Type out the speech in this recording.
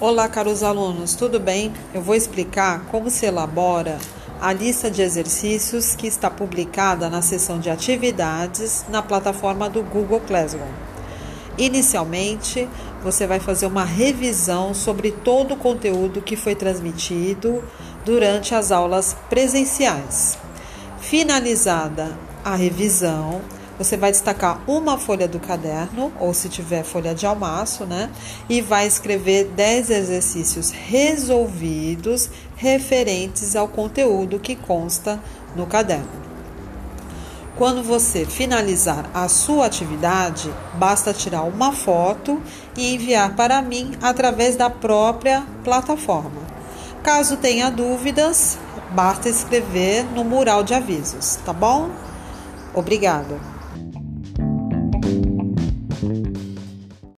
Olá, caros alunos, tudo bem? Eu vou explicar como se elabora a lista de exercícios que está publicada na seção de atividades na plataforma do Google Classroom. Inicialmente, você vai fazer uma revisão sobre todo o conteúdo que foi transmitido durante as aulas presenciais. Finalizada a revisão, você vai destacar uma folha do caderno, ou se tiver folha de almaço, né? E vai escrever 10 exercícios resolvidos referentes ao conteúdo que consta no caderno. Quando você finalizar a sua atividade, basta tirar uma foto e enviar para mim através da própria plataforma. Caso tenha dúvidas, basta escrever no mural de avisos, tá bom? Obrigada.